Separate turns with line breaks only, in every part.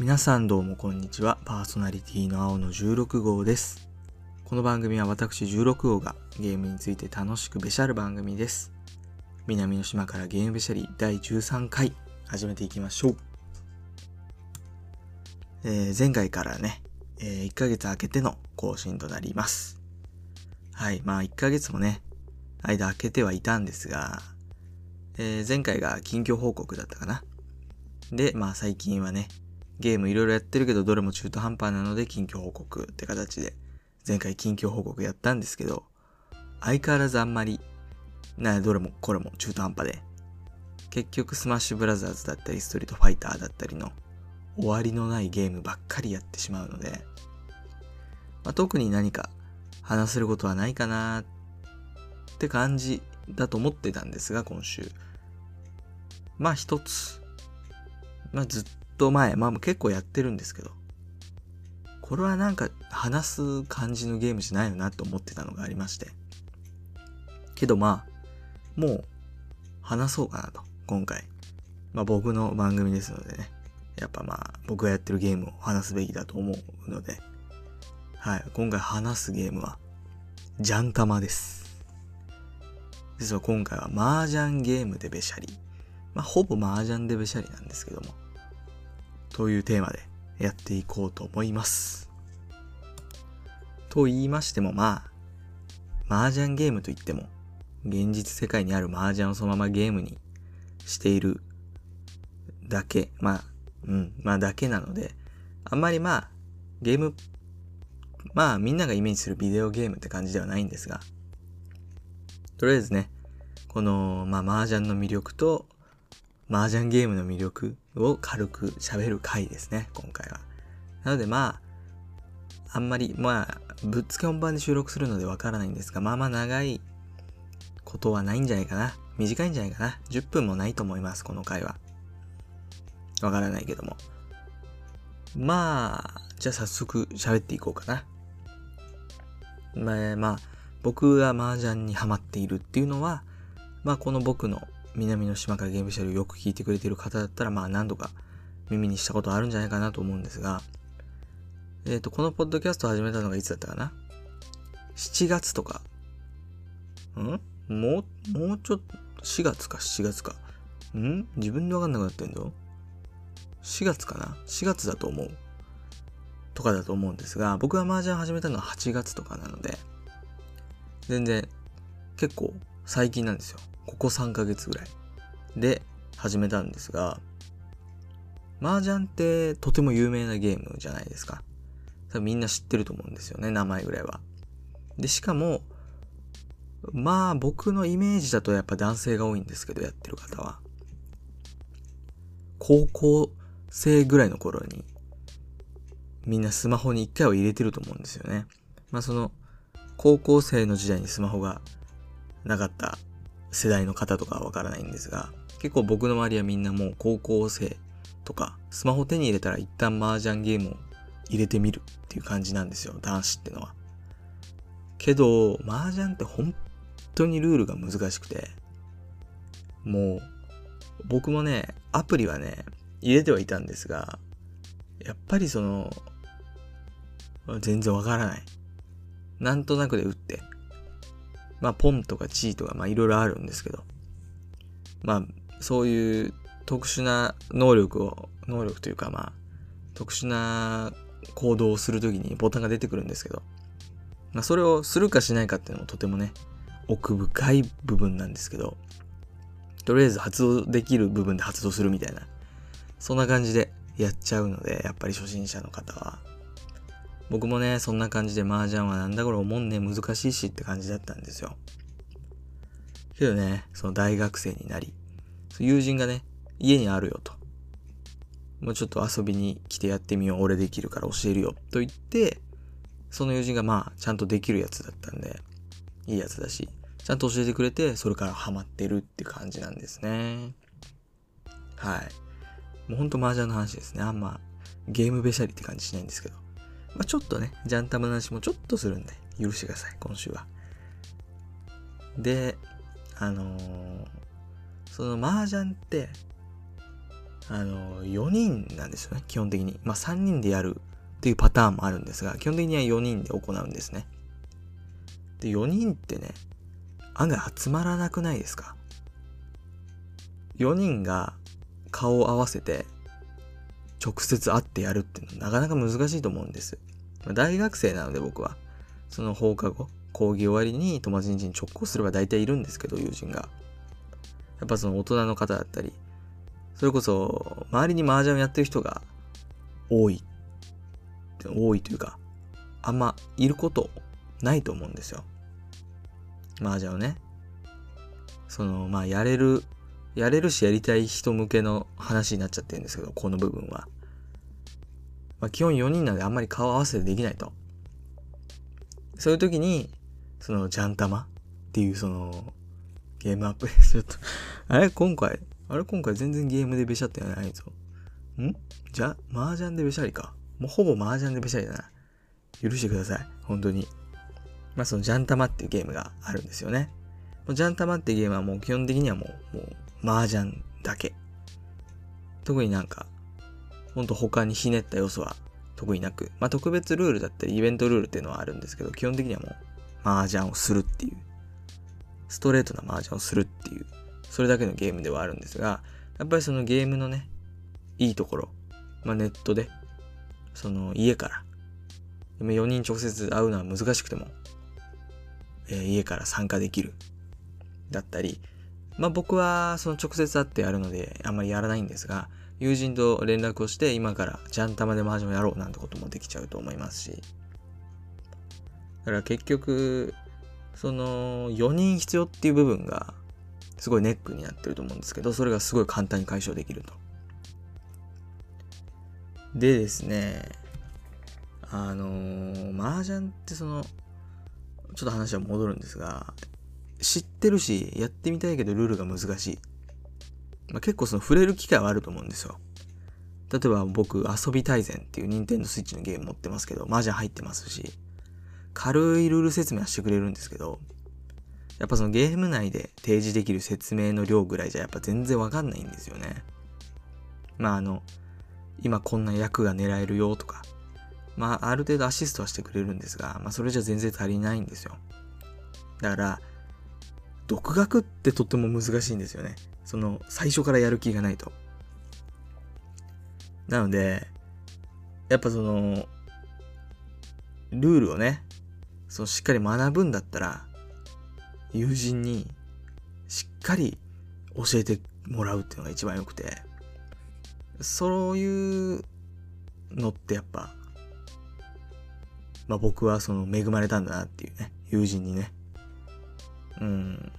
皆さんどうもこんにちは。パーソナリティの青の16号です。この番組は私16号がゲームについて楽しくべしゃる番組です。南の島からゲームべしゃり第13回始めていきましょう。えー前回からね、えー1ヶ月空けての更新となります。はい。まあ1ヶ月もね、間空けてはいたんですが、えー前回が近況報告だったかな。で、まあ最近はね、ゲームいろいろやってるけどどれも中途半端なので近況報告って形で。前回近況報告やったんですけど相変わらずあんまりなどれもこれも中途半端で。結局スマッシュブラザーズだったりストリートファイターだったりの終わりのないゲームばっかりやってしまうので、まあ、特に何か話せることはないかなって感じだと思ってたんですが今週。まあ一つ。まあずっと前、まあ結構やってるんですけど、これはなんか話す感じのゲームじゃないよなと思ってたのがありまして。けどまあ、もう話そうかなと、今回。まあ僕の番組ですのでね。やっぱまあ僕がやってるゲームを話すべきだと思うので。はい、今回話すゲームは、ジャンタマです。実は今回は麻雀ゲームでべしゃり。まあほぼ麻雀でべしゃりなんですけども。というテーマでやっていこうと思います。と言いましてもまあ、麻雀ゲームといっても、現実世界にある麻雀をそのままゲームにしているだけ、まあ、うん、まあだけなので、あんまりまあ、ゲーム、まあみんながイメージするビデオゲームって感じではないんですが、とりあえずね、この、まあ麻雀の魅力と、麻雀ゲームの魅力を軽く喋る回ですね、今回は。なのでまあ、あんまり、まあ、ぶっつけ本番で収録するのでわからないんですが、まあまあ長いことはないんじゃないかな。短いんじゃないかな。10分もないと思います、この回は。わからないけども。まあ、じゃあ早速喋っていこうかな。まあ、まあ、僕が麻雀にハマっているっていうのは、まあこの僕の南の島からゲームシャルをよく聞いてくれてる方だったら、まあ何度か耳にしたことあるんじゃないかなと思うんですが、えっ、と、このポッドキャストを始めたのがいつだったかな ?7 月とか。ん？もう、もうちょっと、4月か？7月か。ん？自分でわかんなくなってんぞ。4月かな ?4 月だと思う。とかだと思うんですが、僕が麻雀始めたのは8月とかなので、全然結構最近なんですよ。ここ3ヶ月ぐらい。で、始めたんですが、麻雀ってとても有名なゲームじゃないですか。多分みんな知ってると思うんですよね、名前ぐらいは。で、しかも、まあ僕のイメージだとやっぱ男性が多いんですけど、やってる方は。高校生ぐらいの頃に、みんなスマホに一回は入れてると思うんですよね。まあその、高校生の時代にスマホがなかった世代の方とかはわからないんですが、結構僕の周りはみんなもう高校生とか、スマホ手に入れたら一旦麻雀ゲームを入れてみるっていう感じなんですよ、男子ってのは。けど、麻雀って本当にルールが難しくて、もう、僕もね、アプリはね、入れてはいたんですが、やっぱりその、全然わからない。なんとなくで打って、まあ、ポンとかチーとか、まあ、いろいろあるんですけど、まあ、そういう特殊な能力を、能力というか、まあ、特殊な行動をするときにボタンが出てくるんですけど、まあ、それをするかしないかっていうのもとてもね、奥深い部分なんですけど、とりあえず発動できる部分で発動するみたいな、そんな感じでやっちゃうので、やっぱり初心者の方は、僕もね、そんな感じで麻雀はなんだこれ思んね難しいしって感じだったんですよ。けどね、その大学生になり、友人がね、家にあるよと。もうちょっと遊びに来てやってみよう。俺できるから教えるよ。と言って、その友人がまあ、ちゃんとできるやつだったんで、いいやつだし、ちゃんと教えてくれて、それからハマってるって感じなんですね。はい。もうほんと麻雀の話ですね。あんま、ゲームべしゃりって感じしないんですけど。まあ、ちょっとね、ジャンタムの話もちょっとするんで、許してください、今週は。で、あのーその麻雀って、あの、4人なんですよね、基本的に。まあ、3人でやるっていうパターンもあるんですが、基本的には4人で行うんですね。で、4人ってね、案外集まらなくないですか ?4 人が顔を合わせて直接会ってやるっていうのはなかなか難しいと思うんです。大学生なので僕は、その放課後、講義終わりに友達ん家に直行すれば大体いるんですけど、友人が。やっぱその大人の方だったり、それこそ周りに麻雀をやってる人が多い、多いというか、あんまいることないと思うんですよ。麻雀をね。その、まあやれる、やれるしやりたい人向けの話になっちゃってるんですけど、この部分は。まあ基本4人なんであんまり顔合わせてできないと。そういう時に、その、ジャンタマっていうその、ゲームアプリ、ちょっとあれ？今回、あれ？今回全然ゲームでべしゃってないぞ。ん？じゃ、麻雀でべしゃりか。もうほぼ麻雀でべしゃりだな。許してください。本当に。まあそのジャンタマっていうゲームがあるんですよね。ジャンタマっていうゲームはもう基本的にはもう、もう、麻雀だけ。特になんか、ほんと他にひねった要素は特になく、まあ特別ルールだったりイベントルールっていうのはあるんですけど、基本的にはもう、麻雀をするっていう、ストレートな麻雀をするっていう、それだけのゲームではあるんですが、やっぱりそのゲームのね、いいところ、まあネットで、その家から、4人直接会うのは難しくても、えー、家から参加できる。だったり、まあ僕はその直接会ってやるのであんまりやらないんですが、友人と連絡をして今からジャンタマで麻雀をやろうなんてこともできちゃうと思いますし。だから結局、その4人必要っていう部分がすごいネックになってると思うんですけど、それがすごい簡単に解消できると。でですね、あのー、麻雀ってその、ちょっと話は戻るんですが、知ってるし、やってみたいけどルールが難しい。まあ、結構その触れる機会はあると思うんですよ。例えば僕、遊び大全っていう Nintendo Switch のゲーム持ってますけど、麻雀入ってますし、軽いルール説明はしてくれるんですけど、やっぱそのゲーム内で提示できる説明の量ぐらいじゃやっぱ全然わかんないんですよね。まああの、今こんな役が狙えるよとか、まあある程度アシストはしてくれるんですが、まあそれじゃ全然足りないんですよ。だから、独学ってとっても難しいんですよね。その、最初からやる気がないと。なので、やっぱその、ルールをね、そのしっかり学ぶんだったら、友人にしっかり教えてもらうっていうのが一番良くて、そういうのってやっぱ、まあ僕はその恵まれたんだなっていうね、友人にね。うん。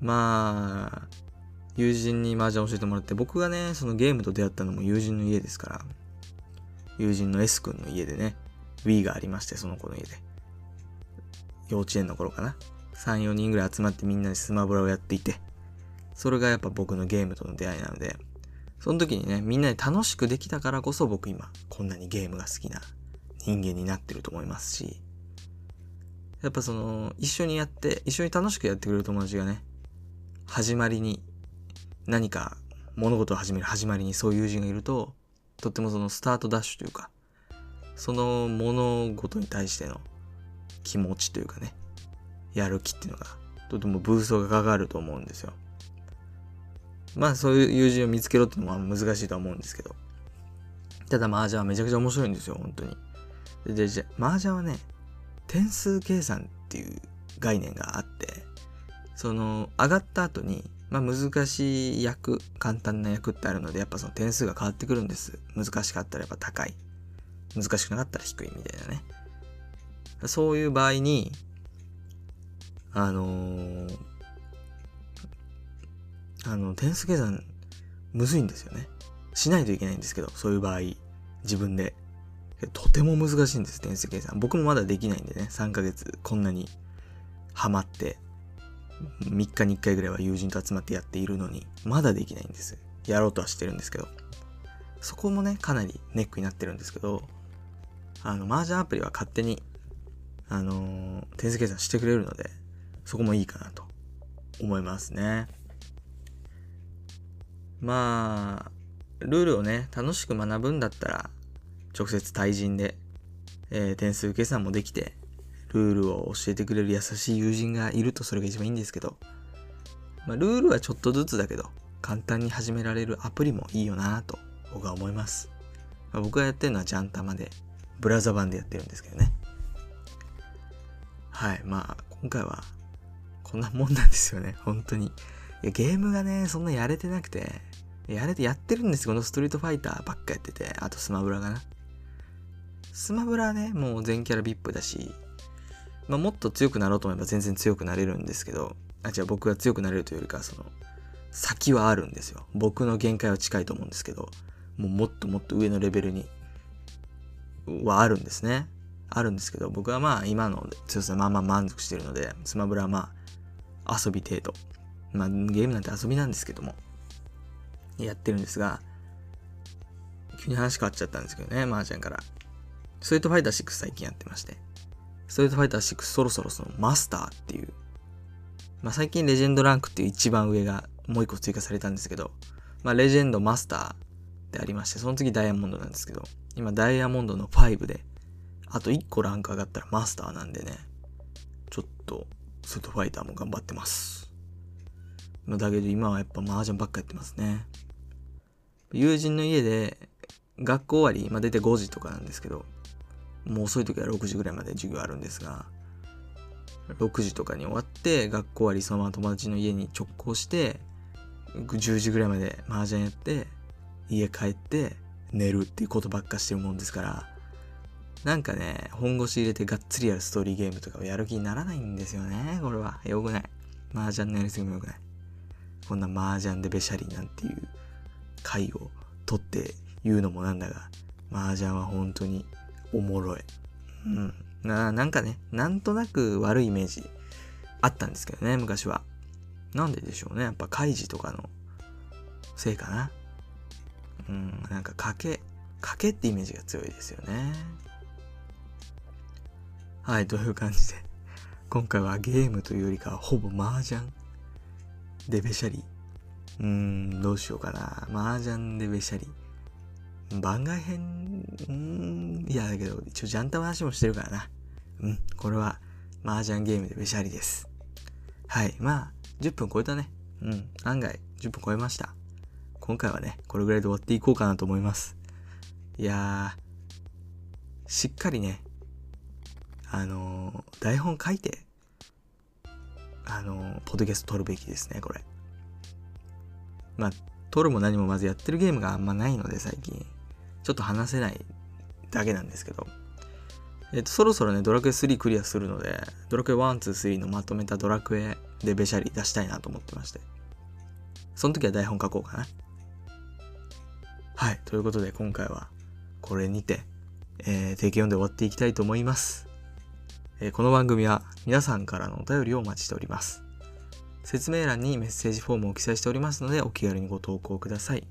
まあ、友人に麻雀教えてもらって、僕がね、そのゲームと出会ったのも友人の家ですから、友人の S 君の家でね、Wii がありまして、その子の家で。幼稚園の頃かな。3、4人ぐらい集まってみんなでスマブラをやっていて、それがやっぱ僕のゲームとの出会いなので、その時にね、みんなで楽しくできたからこそ僕今、こんなにゲームが好きな人間になってると思いますし、やっぱその、一緒にやって、一緒に楽しくやってくれる友達がね、始まりに、何か物事を始める始まりにそういう友人がいると、とってもそのスタートダッシュというか、その物事に対しての気持ちというかね、やる気っていうのが、とてもブーストがかかると思うんですよ。まあそういう友人を見つけろっていうのは難しいとは思うんですけど。ただ麻雀はめちゃくちゃ面白いんですよ、本当に。で、じゃ、麻雀はね、点数計算っていう概念があって、その、上がった後に、まあ難しい役、簡単な役ってあるので、やっぱその点数が変わってくるんです。難しかったらやっぱ高い。難しくなかったら低いみたいなね。そういう場合に、あのー、あの、点数計算、むずいんですよね。しないといけないんですけど、そういう場合、自分で。とても難しいんです、点数計算。僕もまだできないんでね、3ヶ月こんなにハマって3日に1回ぐらいは友人と集まってやっているのに、まだできないんです。やろうとはしてるんですけど。そこもね、かなりネックになってるんですけど、あの、麻雀アプリは勝手に、あのー、点数計算してくれるので、そこもいいかなと思いますね。まあ、ルールをね、楽しく学ぶんだったら、直接対人で、えー、点数計算もできて、ルールを教えてくれる優しい友人がいるとそれが一番いいんですけど、まあ、ルールはちょっとずつだけど、簡単に始められるアプリもいいよなと僕は思います。まあ、僕がやってるのはジャンタマで、ブラザ版でやってるんですけどね。はい、まあ、今回は、こんなもんなんですよね、本当に。いや、ゲームがね、そんなやれてなくて、やれて、やってるんですこのストリートファイターばっかやってて、あとスマブラがな。スマブラはね、もう全キャラ VIP だし、まあ、もっと強くなろうと思えば全然強くなれるんですけど、あ、違う、僕が強くなれるというよりか、その、先はあるんですよ。僕の限界は近いと思うんですけど、もうもっともっと上のレベルに、はあるんですね。あるんですけど、僕はまあ今の強さまあまあ満足してるので、スマブラはまあ遊び程度。まあゲームなんて遊びなんですけども、やってるんですが、急に話変わっちゃったんですけどね、麻雀から。ストリートファイター6最近やってまして。ストリートファイター6そろそろそのマスターっていう、まあ最近レジェンドランクっていう一番上がもう一個追加されたんですけど、まあレジェンドマスターってありまして、その次ダイヤモンドなんですけど、今ダイヤモンドの5で、あと1個ランク上がったらマスターなんでね、ちょっとストリートファイターも頑張ってます。だけど今はやっぱ麻雀ばっかやってますね。友人の家で学校終わり、まあ、出て5時とかなんですけど、もう遅い時は6時ぐらいまで授業あるんですが、6時とかに終わって、学校終わりそのまま友達の家に直行して、10時ぐらいまで麻雀やって、家帰って寝るっていうことばっかしてるもんですから、なんかね、本腰入れてがっつりやるストーリーゲームとかをやる気にならないんですよね、これは。よくない。麻雀のやりすぎもよくない。こんな麻雀でべしゃりなんていう回を取って言うのもなんだが、麻雀は本当におもろい。うん。な、なんかね、なんとなく悪いイメージあったんですけどね、昔は。なんででしょうね。やっぱカイジとかのせいかな。うん、なんか賭け、賭けってイメージが強いですよね。はい、という感じで、今回はゲームというよりかはほぼ麻雀でべしゃり。うーん、どうしようかな。麻雀でべしゃり。番外編、うん、いやだけど、一応ジャンタ話もしてるからな。うん、これは麻雀ゲームでべしゃりです。はい、まあ、10分超えたね。うん、案外10分超えました。今回はね、これぐらいで終わっていこうかなと思います。いやー、しっかりね、あのー、台本書いて、あのー、ポッドキャスト撮るべきですね、これ。まあ、撮るも何もまずやってるゲームがあんまないので、最近。ちょっと話せないだけなんですけど。えっと、そろそろね、ドラクエ3クリアするので、ドラクエ1、2、3のまとめたドラクエでベシャリ出したいなと思ってまして。その時は台本書こうかな。はい。ということで、今回はこれにて、えー、定期読んで終わっていきたいと思います。えー、この番組は皆さんからのお便りをお待ちしております。説明欄にメッセージフォームを記載しておりますので、お気軽にご投稿ください。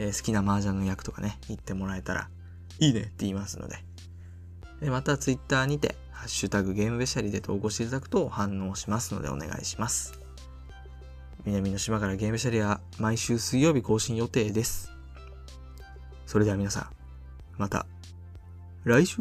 えー、好きな麻雀の役とかね、言ってもらえたら、いいねって言いますので。でまた、ツイッターにて、ハッシュタグゲームべしゃりで投稿していただくと反応しますのでお願いします。南の島からゲームべしゃりは毎週水曜日更新予定です。それでは皆さん、また来週